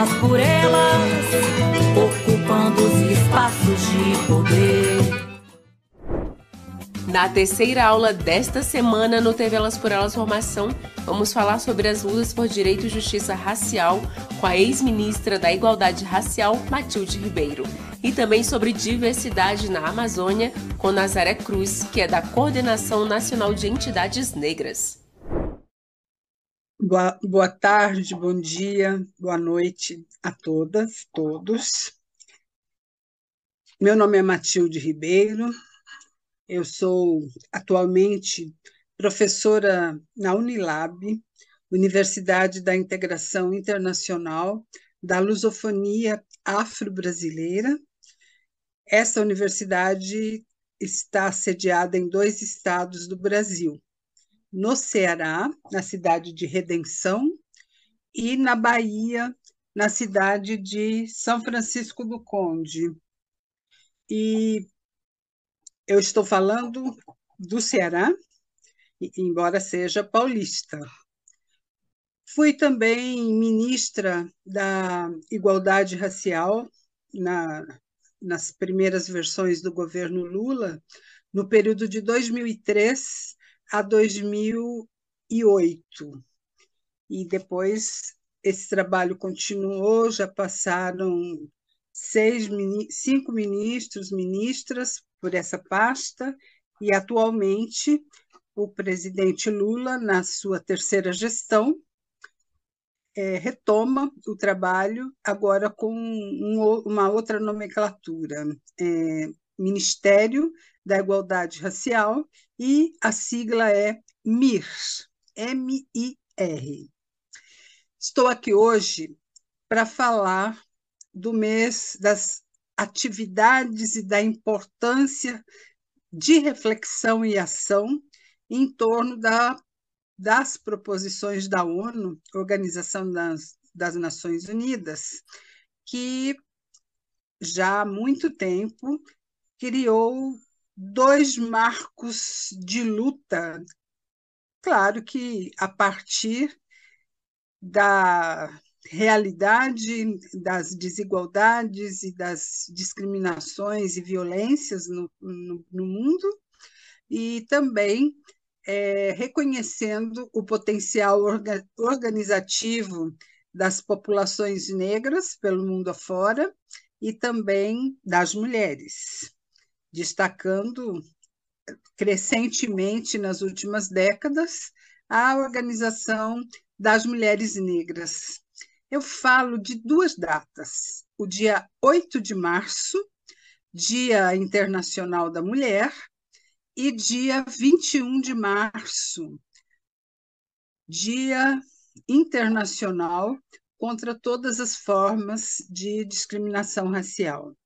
Elas por elas, ocupando os espaços de poder. Na terceira aula desta semana no TV Elas por Elas Formação, vamos falar sobre as lutas por direito e justiça racial com a ex-ministra da Igualdade Racial, Matilde Ribeiro. E também sobre diversidade na Amazônia, com Nazaré Cruz, que é da Coordenação Nacional de Entidades Negras. Boa, boa tarde, bom dia, boa noite a todas, todos. Meu nome é Matilde Ribeiro, eu sou atualmente professora na Unilab, Universidade da Integração Internacional da Lusofonia Afro-Brasileira. Essa universidade está sediada em dois estados do Brasil, no Ceará, na cidade de Redenção, e na Bahia, na cidade de São Francisco do Conde. E eu estou falando do Ceará, embora seja paulista. Fui também ministra da Igualdade Racial na, nas primeiras versões do governo Lula, no período de 2003 a 2008. E depois esse trabalho continuou, já passaram seis, cinco ministros, ministras por essa pasta, e atualmente o presidente Lula, na sua terceira gestão, é, retoma o trabalho agora com um, uma outra nomenclatura, é, Ministério da Igualdade Racial, e a sigla é MIR, M-I-R. Estou aqui hoje para falar do mês das atividades e da importância de reflexão e ação em torno da, das proposições da ONU, Organização das, das Nações Unidas, que já há muito tempo criou dois marcos de luta. Claro que a partir da realidade das desigualdades e das discriminações e violências no, no, no mundo, e também é, reconhecendo o potencial orga, organizativo das populações negras pelo mundo afora e também das mulheres destacando crescentemente nas últimas décadas a Organização das Mulheres Negras. Eu falo de duas datas: o dia 8 de março, Dia Internacional da Mulher, e dia 21 de março, Dia Internacional contra todas as formas de discriminação racial.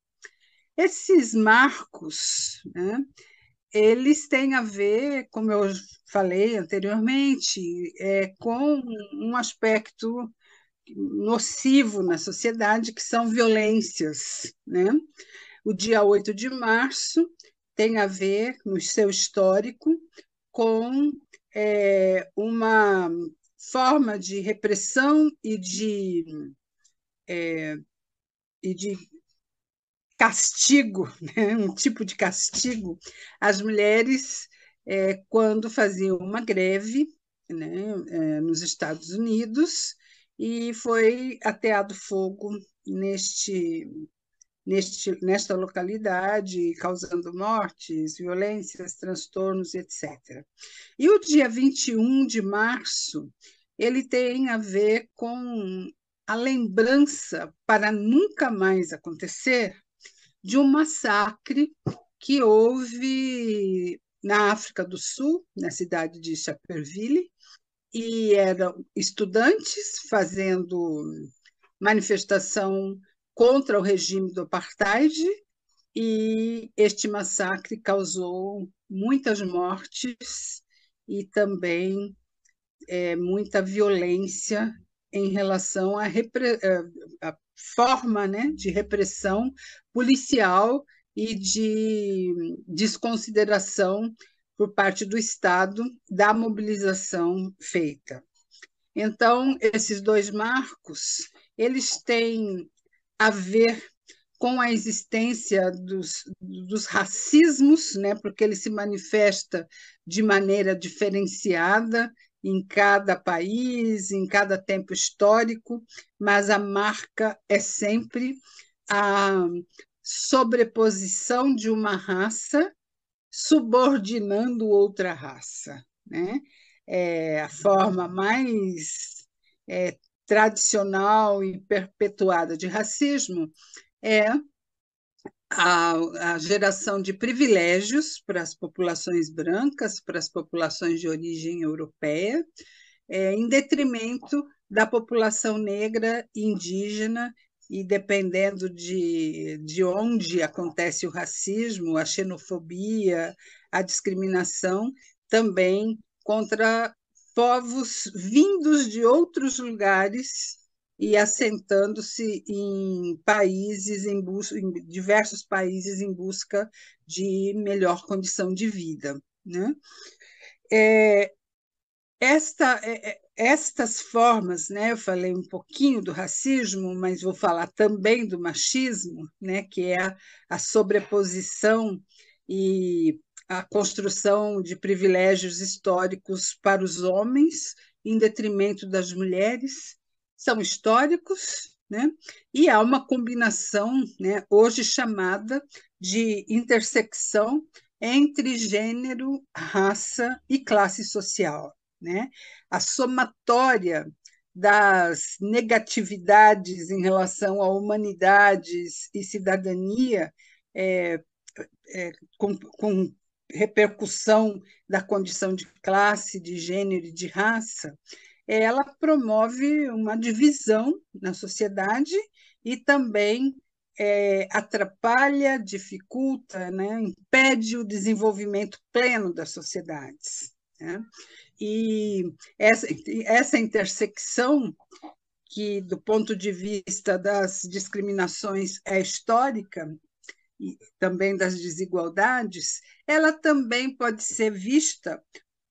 Esses marcos, né, eles têm a ver, como eu falei anteriormente, é, com um aspecto nocivo na sociedade, que são violências. Né? O dia 8 de março tem a ver, no seu histórico, com é, uma forma de repressão e de, é, e de castigo, né? um tipo de castigo às mulheres é, quando faziam uma greve né, é, nos Estados Unidos e foi ateado fogo neste, neste, nesta localidade, causando mortes, violências, transtornos, etc. E o dia 21 de março, ele tem a ver com a lembrança, para nunca mais acontecer, de um massacre que houve na África do Sul, na cidade de Chaperville, e eram estudantes fazendo manifestação contra o regime do apartheid, e este massacre causou muitas mortes e também é, muita violência em relação à, à forma né, de repressão policial e de desconsideração por parte do Estado da mobilização feita. Então, esses dois marcos, eles têm a ver com a existência dos, dos racismos, né, porque ele se manifesta de maneira diferenciada em cada país, em cada tempo histórico, mas a marca é sempre a sobreposição de uma raça subordinando outra raça. Né? É a forma mais é, tradicional e perpetuada de racismo é a, a, geração de privilégios para as populações brancas, para as populações de origem europeia, é, em detrimento da população negra indígena e dependendo de, de onde acontece o racismo, a xenofobia, a discriminação, também contra povos vindos de outros lugares e assentando-se em países em, busca, em diversos países em busca de melhor condição de vida, né? É, esta é, é estas formas, né, eu falei um pouquinho do racismo, mas vou falar também do machismo, né, que é a, a sobreposição e a construção de privilégios históricos para os homens em detrimento das mulheres, são históricos, né? E há uma combinação, né, hoje chamada de intersecção entre gênero, raça e classe social né? A somatória das negatividades em relação a humanidades e cidadania, é, é, com, com repercussão da condição de classe, de gênero e de raça, ela promove uma divisão na sociedade e também é, atrapalha, dificulta, né, impede o desenvolvimento pleno das sociedades. Né? E essa, essa intersecção, que do ponto de vista das discriminações é histórica, e também das desigualdades, ela também pode ser vista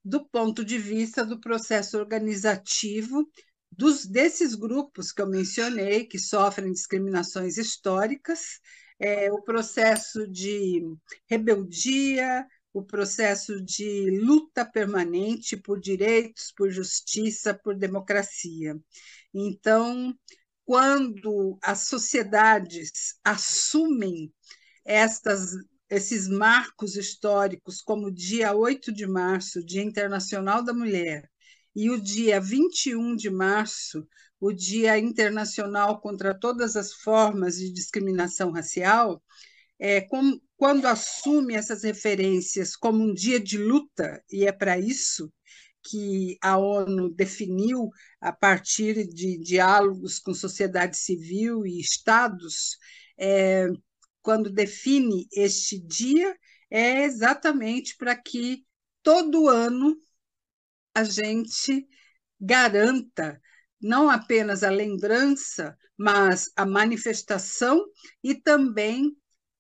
do ponto de vista do processo organizativo dos, desses grupos que eu mencionei, que sofrem discriminações históricas, é, o processo de rebeldia, o processo de luta permanente por direitos, por justiça, por democracia. Então, quando as sociedades assumem estas, esses marcos históricos, como o dia 8 de março, Dia Internacional da Mulher, e o dia 21 de março, o Dia Internacional contra todas as formas de discriminação racial, é, com, quando assume essas referências como um dia de luta, e é para isso que a ONU definiu, a partir de diálogos com sociedade civil e estados, é, quando define este dia, é exatamente para que todo ano a gente garanta não apenas a lembrança, mas a manifestação e também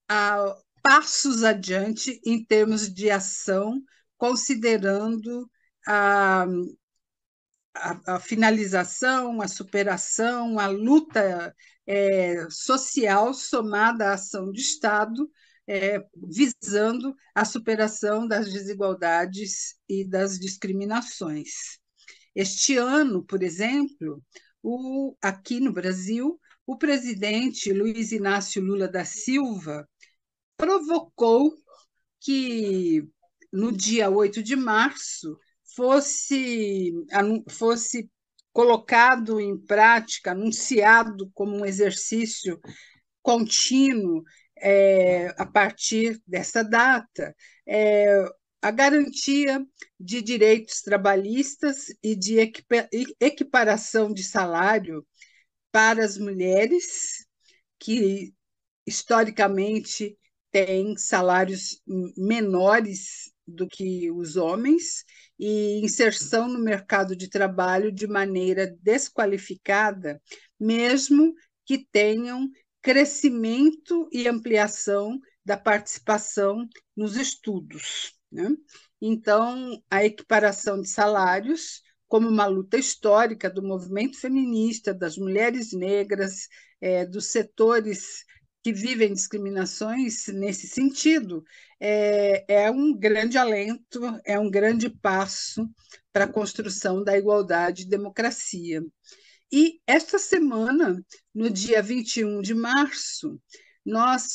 a passos adiante em termos de ação, considerando a, a, a finalização, a superação, a luta é, social somada à ação de Estado é, visando a superação das desigualdades e das discriminações. Este ano, por exemplo, o, aqui no Brasil, o presidente Luiz Inácio Lula da Silva provocou que no dia 8 de março fosse, fosse colocado em prática, anunciado como um exercício contínuo é, a partir dessa data, é, a garantia de direitos trabalhistas e de equiparação de salário para as mulheres, que historicamente têm salários menores do que os homens, e inserção no mercado de trabalho de maneira desqualificada, mesmo que tenham crescimento e ampliação da participação nos estudos. Né? Então, a equiparação de salários, como uma luta histórica do movimento feminista, das mulheres negras, é, dos setores que vivem discriminações nesse sentido, é, é um grande alento, é um grande passo para a construção da igualdade e democracia. E esta semana, no dia 21 de março, nós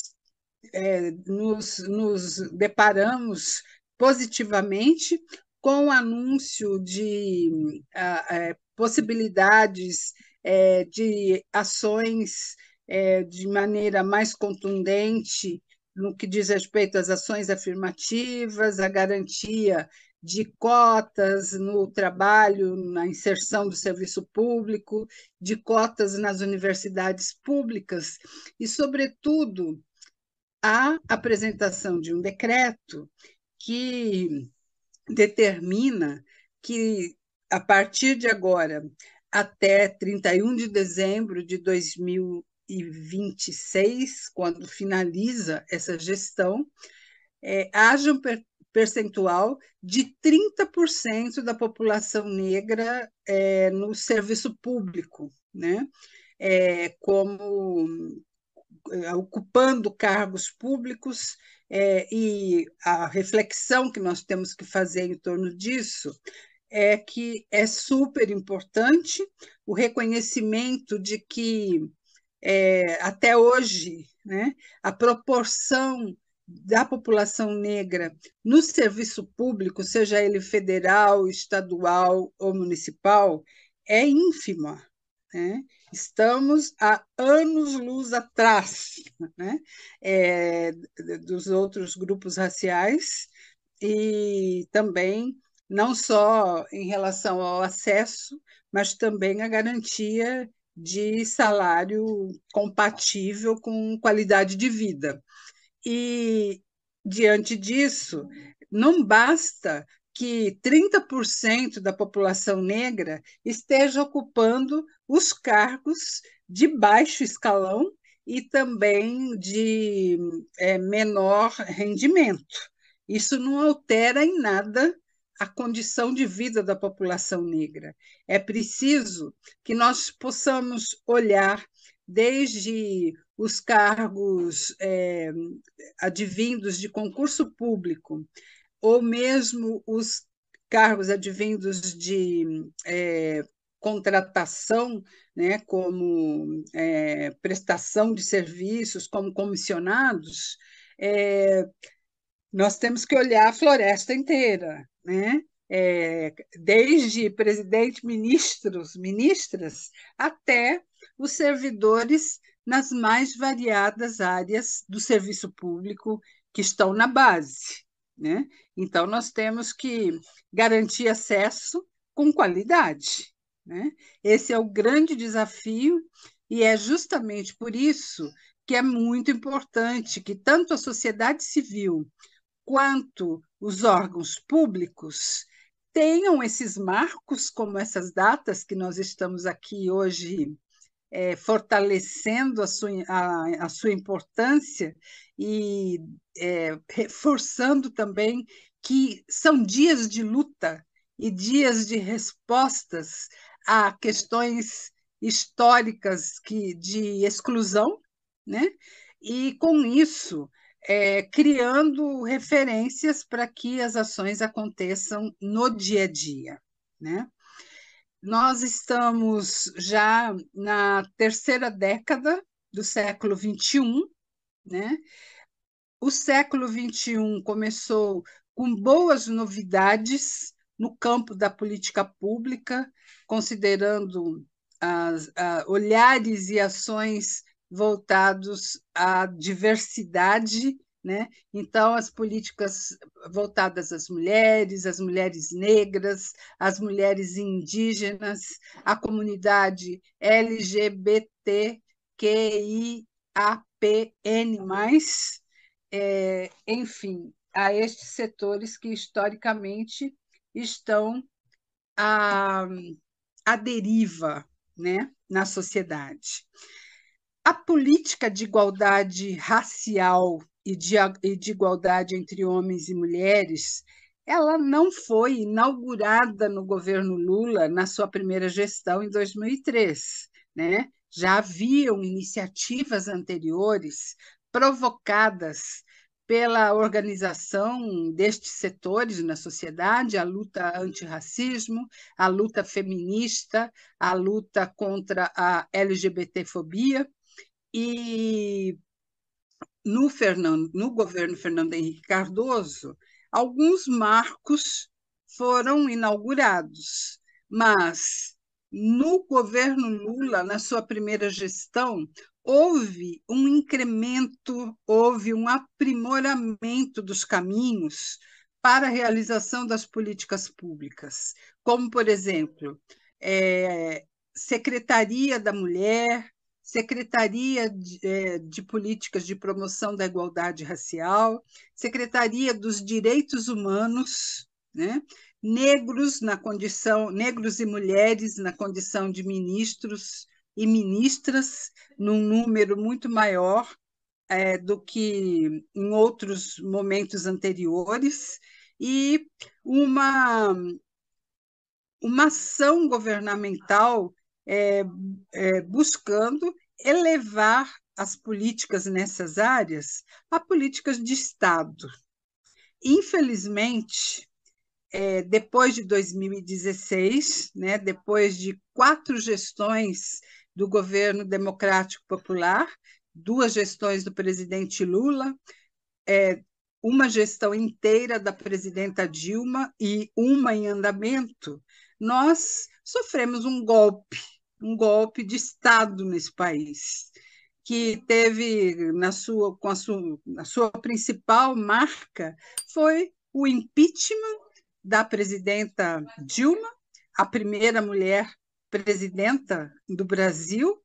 é, nos, nos deparamos positivamente com o anúncio de é, possibilidades é, de ações é, de maneira mais contundente no que diz respeito às ações afirmativas, a garantia de cotas no trabalho, na inserção do serviço público, de cotas nas universidades públicas. E, sobretudo, a apresentação de um decreto que determina que, a partir de agora, até 31 de dezembro de 2026, quando finaliza essa gestão, é, haja um percentual de 30% da população negra é, no serviço público, né? É, como é, ocupando cargos públicos é, e a reflexão que nós temos que fazer em torno disso é que é super importante o reconhecimento de que é, até hoje né, a proporção da população negra no serviço público, seja ele federal, estadual ou municipal, é ínfima. Né? Estamos há anos-luz atrás né? É, dos outros grupos raciais e também não só em relação ao acesso, mas também a garantia de salário compatível com qualidade de vida. E, diante disso, não basta que 30% da população negra esteja ocupando os cargos de baixo escalão e também de é, menor rendimento. Isso não altera em nada a condição de vida da população negra. É preciso que nós possamos olhar desde os cargos é, advindos de concurso público, ou mesmo os cargos advindos de é, contratação, né, como é, prestação de serviços, como comissionados, é, nós temos que olhar a floresta inteira, né? É, desde presidente, ministros, ministras, até os servidores nas mais variadas áreas do serviço público que estão na base. Né? Então, nós temos que garantir acesso com qualidade. Né? Esse é o grande desafio, e é justamente por isso que é muito importante que tanto a sociedade civil quanto os órgãos públicos tenham esses marcos, como essas datas que nós estamos aqui hoje é, fortalecendo a sua, a, a sua importância e é, reforçando também que são dias de luta e dias de respostas a questões históricas que, de exclusão, né? e com isso é, criando referências para que as ações aconteçam no dia a dia. Né? Nós estamos já na terceira década do século XXI, né? O século XXI começou com boas novidades no campo da política pública, considerando as, a, olhares e ações voltados à diversidade, né? Então, as políticas voltadas às mulheres, às mulheres negras, às mulheres indígenas, à comunidade LGBTQIAPN+, é, enfim, a estes setores que historicamente estão à, à deriva né, na sociedade. A política de igualdade racial e de, e de igualdade entre homens e mulheres ela não foi inaugurada no governo Lula na sua primeira gestão em 2003. Né? Já haviam iniciativas anteriores provocadas pela organização destes setores na sociedade, a luta antirracismo, a luta feminista, a luta contra a LGBTfobia, e no, Fernando, no governo Fernando Henrique Cardoso, alguns marcos foram inaugurados, mas no governo Lula, na sua primeira gestão, houve um incremento, houve um aprimoramento dos caminhos para a realização das políticas públicas, como, por exemplo, é, Secretaria da Mulher, Secretaria de, é, de, Políticas de Promoção da Igualdade Racial, Secretaria dos Direitos Humanos, né? negros na condição, negros e mulheres na condição de ministros e ministras num número muito maior é, do que em outros momentos anteriores, e uma, uma ação governamental é, é, buscando elevar as políticas nessas áreas a políticas de Estado. Infelizmente, é, depois de 2016, né, depois de quatro gestões do governo democrático popular, duas gestões do presidente Lula, é, uma gestão inteira da presidenta Dilma e uma em andamento, nós sofremos um golpe, um golpe de Estado nesse país, que teve na sua, com a sua, a sua principal marca foi o impeachment da presidenta Dilma, a primeira mulher presidenta do Brasil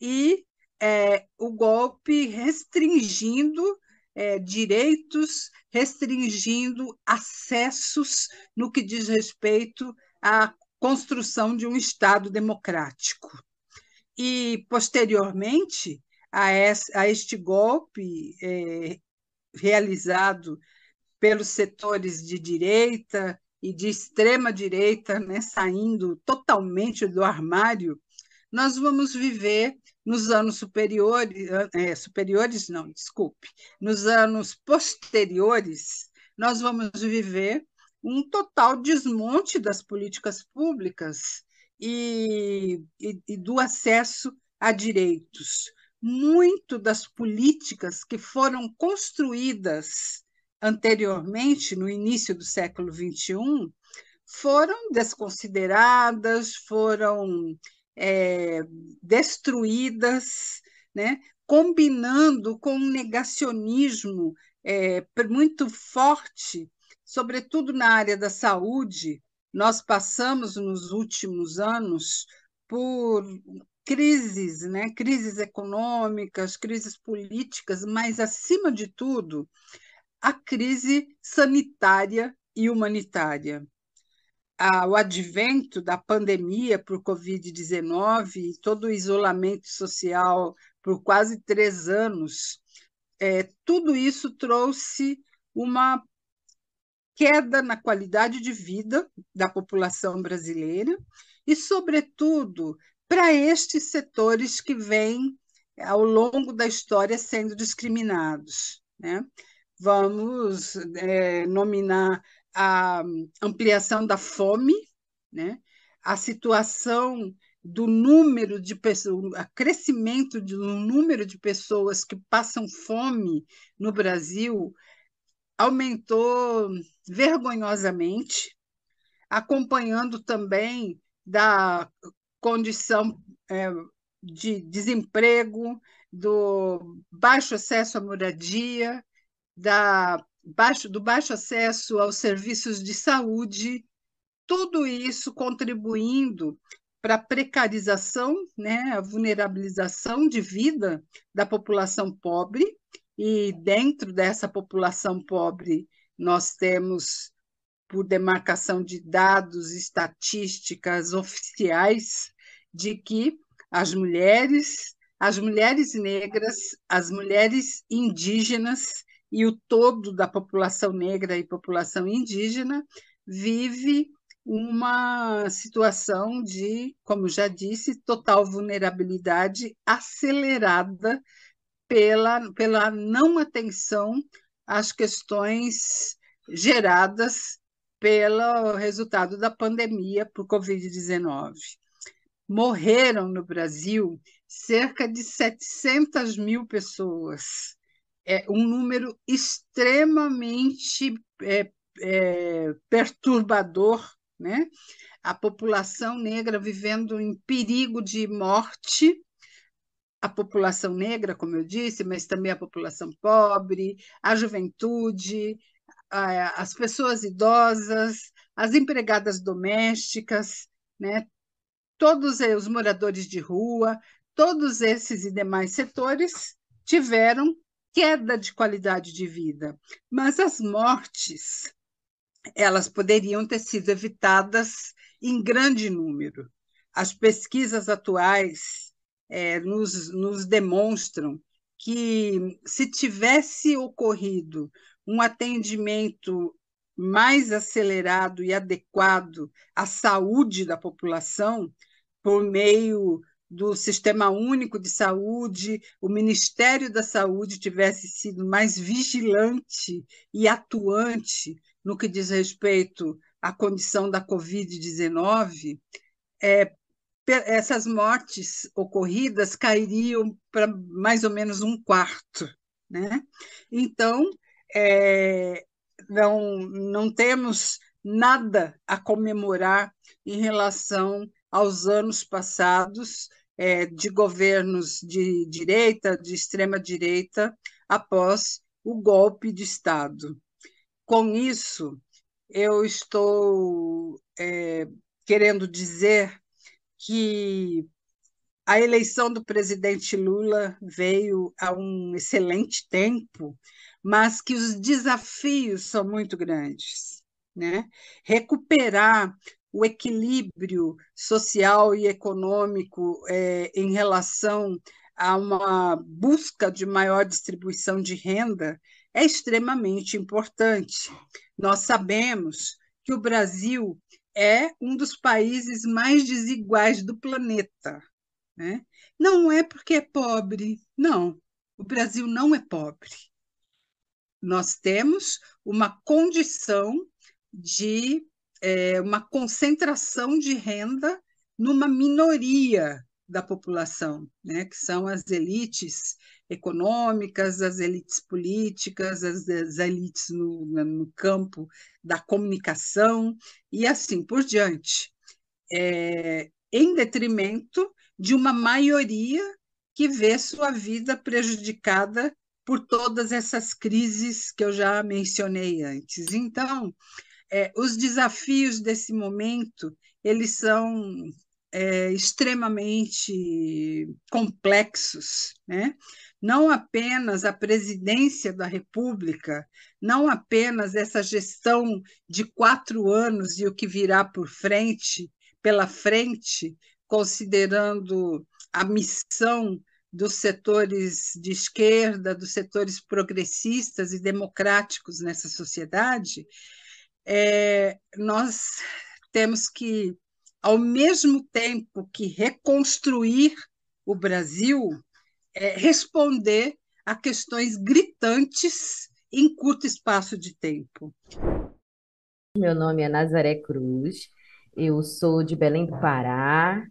e é, o golpe restringindo é, direitos, restringindo acessos no que diz respeito à construção de um Estado democrático. E, posteriormente a, a este golpe é, realizado pelos setores de direita e de extrema direita, né, saindo totalmente do armário, nós vamos viver nos anos superiores, é, superiores não, desculpe, nos anos posteriores, nós vamos viver um total desmonte das políticas públicas e, e, e do acesso a direitos. Muito das políticas que foram construídas anteriormente, no início do século XXI, foram desconsideradas, foram é, destruídas, né? combinando com um negacionismo é, muito forte, sobretudo na área da saúde. Nós passamos nos últimos anos por crises, né? crises econômicas, crises políticas, mas, acima de tudo, a crise sanitária e humanitária. O advento da pandemia por Covid-19 e todo o isolamento social por quase três anos, é, tudo isso trouxe uma queda na qualidade de vida da população brasileira e, sobretudo, para estes setores que vêm ao longo da história sendo discriminados Né? Vamos é, nominar a ampliação da fome, né? a situação do número de pessoas, o crescimento do número de pessoas que passam fome no Brasil aumentou vergonhosamente, acompanhando também da condição é, de desemprego, do baixo acesso à moradia, da baixo, do baixo acesso aos serviços de saúde, tudo isso contribuindo para a precarização, né, a vulnerabilização de vida da população pobre, e dentro dessa população pobre nós temos, por demarcação de dados, estatísticas oficiais, de que as mulheres, as mulheres negras, as mulheres indígenas e o todo da população negra e população indígena vive uma situação de, como já disse, total vulnerabilidade acelerada pela, pela não atenção às questões geradas pelo resultado da pandemia por Covid-19. Morreram no Brasil cerca de 700 mil pessoas. É um número extremamente é, é, perturbador né? a população negra vivendo em perigo de morte, a população negra, como eu disse, mas também a população pobre, a juventude, as pessoas idosas, as empregadas domésticas, né? todos os moradores de rua, todos esses e demais setores tiveram queda de qualidade de vida, mas as mortes elas poderiam ter sido evitadas em grande número. As pesquisas atuais é, nos, nos demonstram que, se tivesse ocorrido um atendimento mais acelerado e adequado à saúde da população, por meio do Sistema Único de Saúde, o Ministério da Saúde tivesse sido mais vigilante e atuante no que diz respeito à condição da Covid-19, é, essas mortes ocorridas cairiam para mais ou menos um quarto. Né? Então, é, não, não temos nada a comemorar em relação aos anos passados é, de governos de direita, de extrema-direita, após o golpe de Estado com isso, eu estou é, querendo dizer que a eleição do presidente Lula veio a um excelente tempo, mas que os desafios são muito grandes. Né? Recuperar o equilíbrio social e econômico é, em relação a uma busca de maior distribuição de renda é extremamente importante. Nós sabemos que o Brasil é um dos países mais desiguais do planeta. Né? Não é porque é pobre, não. O Brasil não é pobre. Nós temos uma condição de é, uma concentração de renda numa minoria da população, né, que são as elites econômicas, as elites políticas, as, as elites no, no, campo da comunicação e assim por diante, é, em detrimento de uma maioria que vê sua vida prejudicada por todas essas crises que eu já mencionei antes. Então, é, os desafios desse momento eles são é, extremamente complexos, né? não apenas a presidência da República, não apenas essa gestão de quatro anos e o que virá por frente, pela frente, considerando a missão dos setores de esquerda, dos setores progressistas e democráticos nessa sociedade, é, nós temos que ao mesmo tempo que reconstruir o Brasil, é, responder a questões gritantes em curto espaço de tempo. Meu nome é Nazaré Cruz, eu sou de Belém do Pará,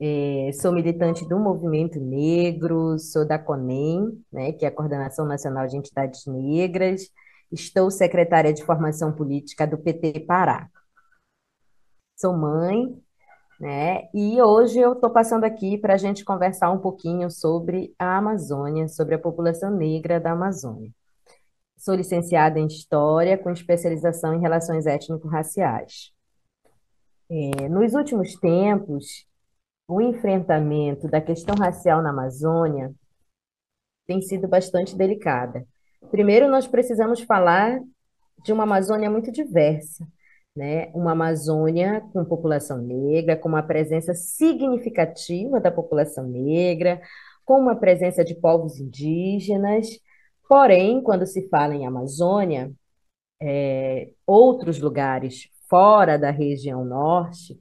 é, sou militante do Movimento Negro, sou da CONEM, né, que é a Coordenação Nacional de Entidades Negras, estou secretária de Formação Política do PT Pará. Sou mãe, né, e hoje eu estou passando aqui para a gente conversar um pouquinho sobre a Amazônia, sobre a população negra da Amazônia. Sou licenciada em História, com especialização em Relações Étnico-Raciais. É, nos últimos tempos, o enfrentamento da questão racial na Amazônia tem sido bastante delicada. Primeiro, nós precisamos falar de uma Amazônia muito diversa, né? Uma Amazônia com população negra, com uma presença significativa da população negra, com uma presença de povos indígenas. Porém, quando se fala em Amazônia, é, outros lugares fora da região norte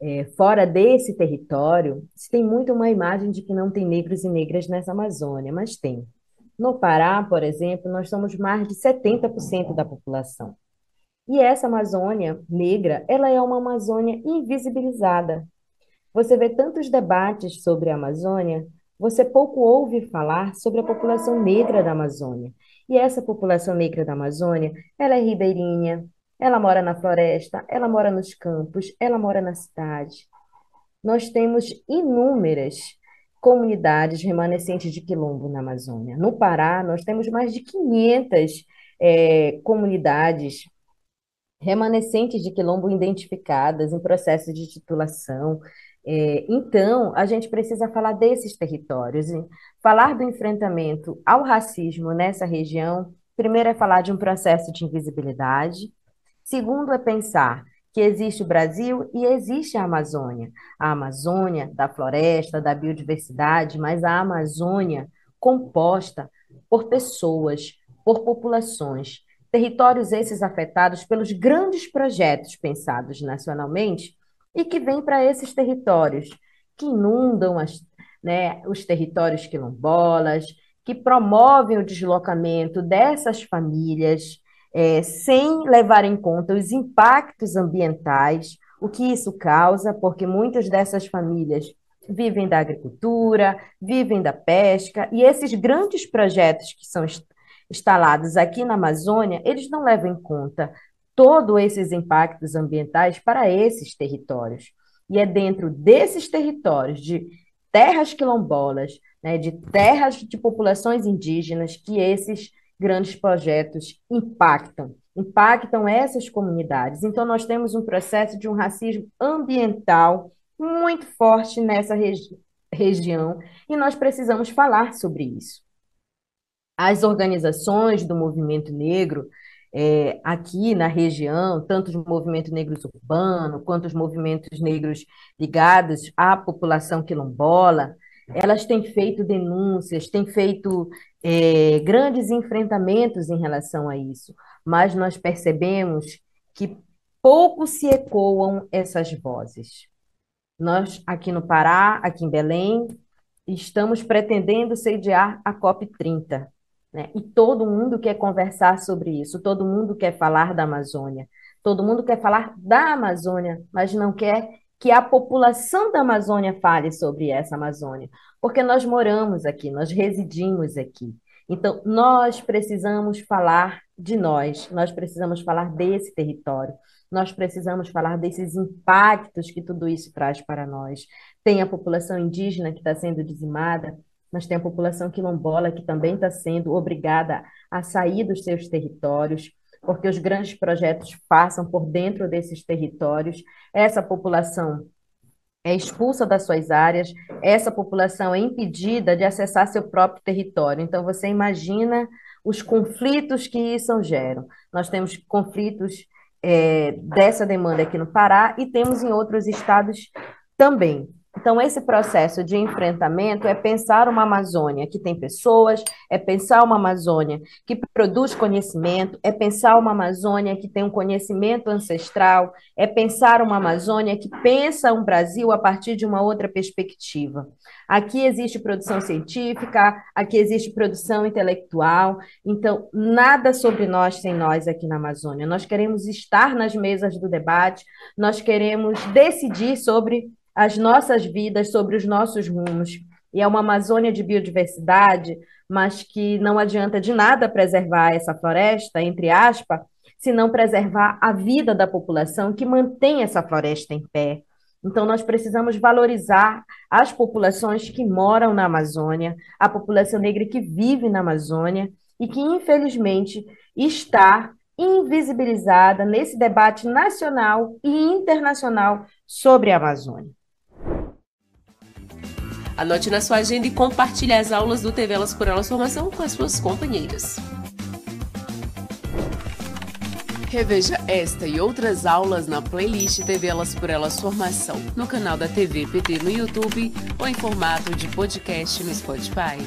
é, fora desse território, se tem muito uma imagem de que não tem negros e negras nessa Amazônia, mas tem. No Pará, por exemplo, nós somos mais de 70% da população. E essa Amazônia negra, ela é uma Amazônia invisibilizada. Você vê tantos debates sobre a Amazônia, você pouco ouve falar sobre a população negra da Amazônia. E essa população negra da Amazônia, ela é ribeirinha, ela mora na floresta, ela mora nos campos, ela mora na cidade. Nós temos inúmeras comunidades remanescentes de quilombo na Amazônia. No Pará, nós temos mais de 500 é, comunidades remanescentes de quilombo identificadas em processo de titulação. É, então, a gente precisa falar desses territórios. Falar do enfrentamento ao racismo nessa região, primeiro é falar de um processo de invisibilidade, Segundo é pensar que existe o Brasil e existe a Amazônia. A Amazônia da floresta, da biodiversidade, mas a Amazônia composta por pessoas, por populações, territórios esses afetados pelos grandes projetos pensados nacionalmente e que vêm para esses territórios, que inundam as, né, os territórios quilombolas, que promovem o deslocamento dessas famílias, é, sem levar em conta os impactos ambientais, o que isso causa, porque muitas dessas famílias vivem da agricultura, vivem da pesca, e esses grandes projetos que são instalados aqui na Amazônia, eles não levam em conta todos esses impactos ambientais para esses territórios. E é dentro desses territórios de terras quilombolas, né, de terras de populações indígenas, que esses grandes projetos impactam, impactam essas comunidades. Então, nós temos um processo de um racismo ambiental muito forte nessa regi região e nós precisamos falar sobre isso. As organizações do movimento negro é, aqui na região, tanto os movimentos negros urbanos quanto os movimentos negros ligados à população quilombola, elas têm feito denúncias, têm feito é, grandes enfrentamentos em relação a isso, mas nós percebemos que pouco se ecoam essas vozes. Nós, aqui no Pará, aqui em Belém, estamos pretendendo sediar a COP30. Né? E todo mundo quer conversar sobre isso, todo mundo quer falar da Amazônia, todo mundo quer falar da Amazônia, mas não quer que a população da Amazônia fale sobre essa Amazônia, porque nós moramos aqui, nós residimos aqui. Então, nós precisamos falar de nós, nós precisamos falar desse território, nós precisamos falar desses impactos que tudo isso traz para nós. Tem a população indígena que está sendo dizimada, mas tem a população quilombola que também está sendo obrigada a sair dos seus territórios porque os grandes projetos passam por dentro desses territórios. Essa população é expulsa das suas áreas, essa população é impedida de acessar seu próprio território. Então, você imagina os conflitos que isso geram. Nós temos conflitos é, dessa demanda aqui no Pará e temos em outros estados também. Então, esse processo de enfrentamento é pensar uma Amazônia que tem pessoas, é pensar uma Amazônia que produz conhecimento, é pensar uma Amazônia que tem um conhecimento ancestral, é pensar uma Amazônia que pensa um Brasil a partir de uma outra perspectiva. Aqui existe produção científica, aqui existe produção intelectual, então nada sobre nós sem nós aqui na Amazônia. Nós queremos estar nas mesas do debate, nós queremos decidir sobre as nossas vidas, sobre os nossos rumos. E é uma Amazônia de biodiversidade, mas que não adianta de nada preservar essa floresta, entre aspas, se não preservar a vida da população que mantém essa floresta em pé. Então, nós precisamos valorizar as populações que moram na Amazônia, a população negra que vive na Amazônia e que, infelizmente, está invisibilizada nesse debate nacional e internacional sobre a Amazônia. Anote na sua agenda e compartilhe as aulas do TV Elas por Elas Formação com as suas companheiras. Reveja esta e outras aulas na playlist TV Elas por Elas Formação no canal da TV PT no YouTube ou em formato de podcast no Spotify.